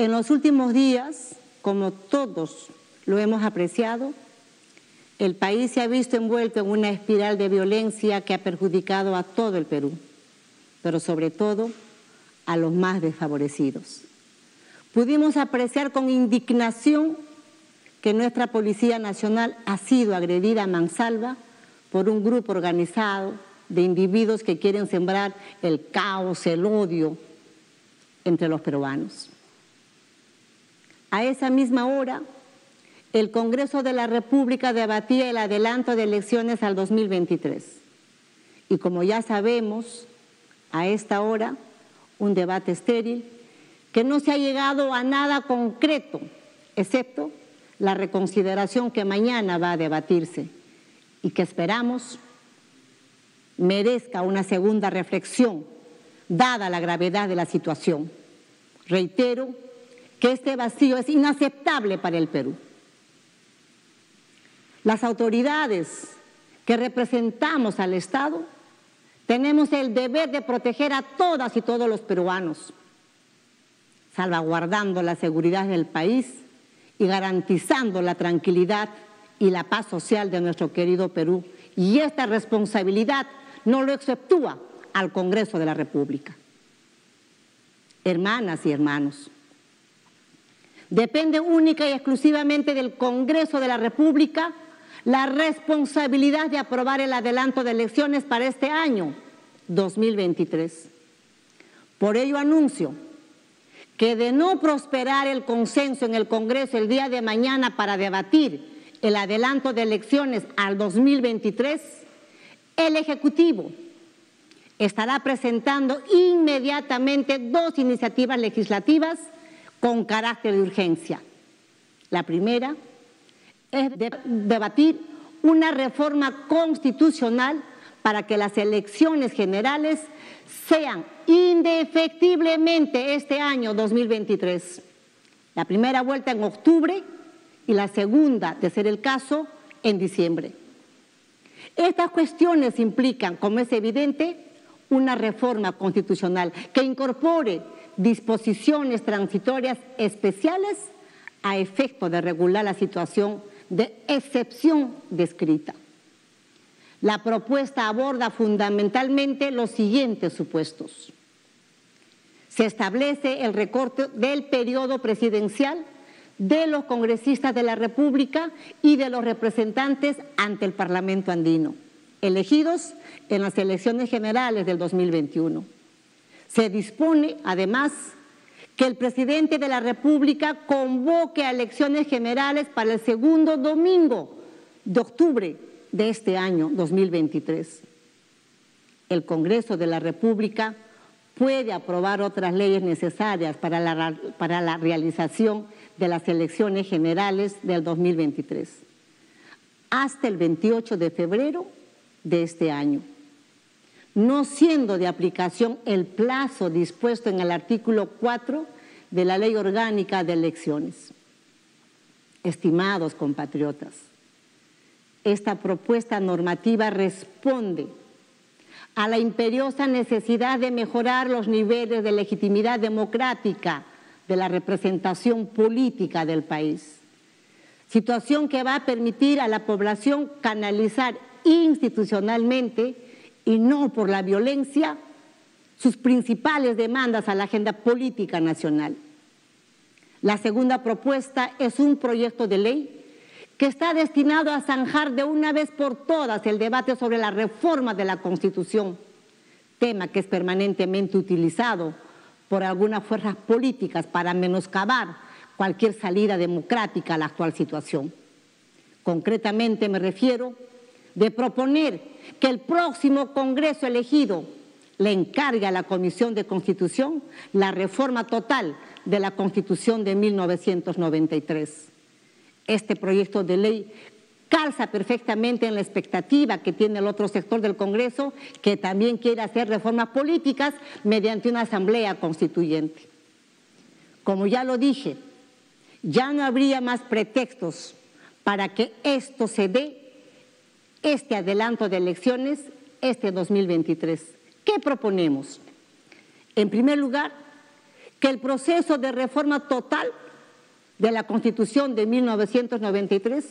En los últimos días, como todos lo hemos apreciado, el país se ha visto envuelto en una espiral de violencia que ha perjudicado a todo el Perú, pero sobre todo a los más desfavorecidos. Pudimos apreciar con indignación que nuestra Policía Nacional ha sido agredida a mansalva por un grupo organizado de individuos que quieren sembrar el caos, el odio entre los peruanos. A esa misma hora, el Congreso de la República debatía el adelanto de elecciones al 2023. Y como ya sabemos, a esta hora, un debate estéril que no se ha llegado a nada concreto, excepto la reconsideración que mañana va a debatirse y que esperamos merezca una segunda reflexión, dada la gravedad de la situación. Reitero que este vacío es inaceptable para el Perú. Las autoridades que representamos al Estado tenemos el deber de proteger a todas y todos los peruanos, salvaguardando la seguridad del país y garantizando la tranquilidad y la paz social de nuestro querido Perú. Y esta responsabilidad no lo exceptúa al Congreso de la República. Hermanas y hermanos, depende única y exclusivamente del Congreso de la República la responsabilidad de aprobar el adelanto de elecciones para este año 2023. Por ello anuncio que de no prosperar el consenso en el Congreso el día de mañana para debatir el adelanto de elecciones al 2023, el Ejecutivo estará presentando inmediatamente dos iniciativas legislativas con carácter de urgencia. La primera es debatir una reforma constitucional para que las elecciones generales sean indefectiblemente este año 2023. La primera vuelta en octubre y la segunda, de ser el caso, en diciembre. Estas cuestiones implican, como es evidente, una reforma constitucional que incorpore disposiciones transitorias especiales a efecto de regular la situación de excepción descrita. La propuesta aborda fundamentalmente los siguientes supuestos. Se establece el recorte del periodo presidencial de los congresistas de la República y de los representantes ante el Parlamento andino, elegidos en las elecciones generales del 2021. Se dispone, además, que el presidente de la República convoque a elecciones generales para el segundo domingo de octubre de este año 2023. El Congreso de la República puede aprobar otras leyes necesarias para la, para la realización de las elecciones generales del 2023 hasta el 28 de febrero de este año no siendo de aplicación el plazo dispuesto en el artículo 4 de la Ley Orgánica de Elecciones. Estimados compatriotas, esta propuesta normativa responde a la imperiosa necesidad de mejorar los niveles de legitimidad democrática de la representación política del país, situación que va a permitir a la población canalizar institucionalmente y no por la violencia sus principales demandas a la agenda política nacional. La segunda propuesta es un proyecto de ley que está destinado a zanjar de una vez por todas el debate sobre la reforma de la Constitución, tema que es permanentemente utilizado por algunas fuerzas políticas para menoscabar cualquier salida democrática a la actual situación. Concretamente me refiero de proponer que el próximo Congreso elegido le encargue a la Comisión de Constitución la reforma total de la Constitución de 1993. Este proyecto de ley calza perfectamente en la expectativa que tiene el otro sector del Congreso, que también quiere hacer reformas políticas mediante una asamblea constituyente. Como ya lo dije, ya no habría más pretextos para que esto se dé este adelanto de elecciones este 2023. ¿Qué proponemos? En primer lugar, que el proceso de reforma total de la Constitución de 1993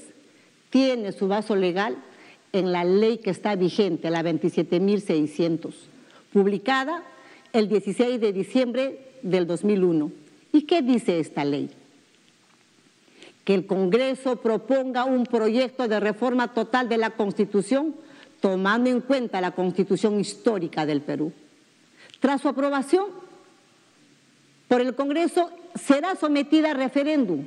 tiene su vaso legal en la ley que está vigente, la 27.600, publicada el 16 de diciembre del 2001. ¿Y qué dice esta ley? Que el Congreso proponga un proyecto de reforma total de la Constitución tomando en cuenta la Constitución histórica del Perú. Tras su aprobación por el Congreso, será sometida a referéndum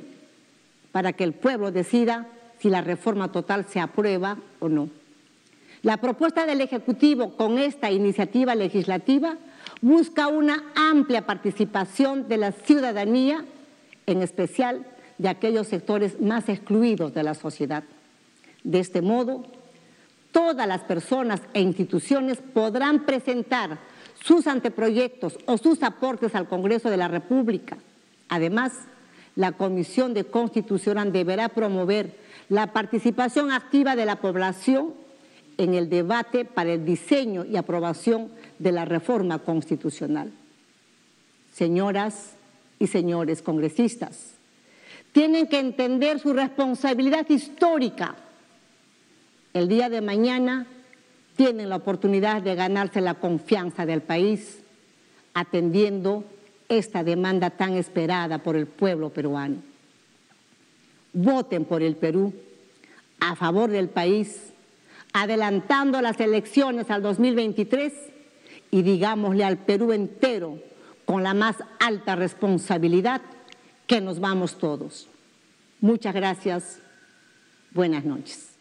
para que el pueblo decida si la reforma total se aprueba o no. La propuesta del Ejecutivo con esta iniciativa legislativa busca una amplia participación de la ciudadanía, en especial de aquellos sectores más excluidos de la sociedad. De este modo, todas las personas e instituciones podrán presentar sus anteproyectos o sus aportes al Congreso de la República. Además, la Comisión de Constitución deberá promover la participación activa de la población en el debate para el diseño y aprobación de la reforma constitucional. Señoras y señores congresistas, tienen que entender su responsabilidad histórica. El día de mañana tienen la oportunidad de ganarse la confianza del país atendiendo esta demanda tan esperada por el pueblo peruano. Voten por el Perú a favor del país, adelantando las elecciones al 2023 y digámosle al Perú entero con la más alta responsabilidad que nos vamos todos. Muchas gracias. Buenas noches.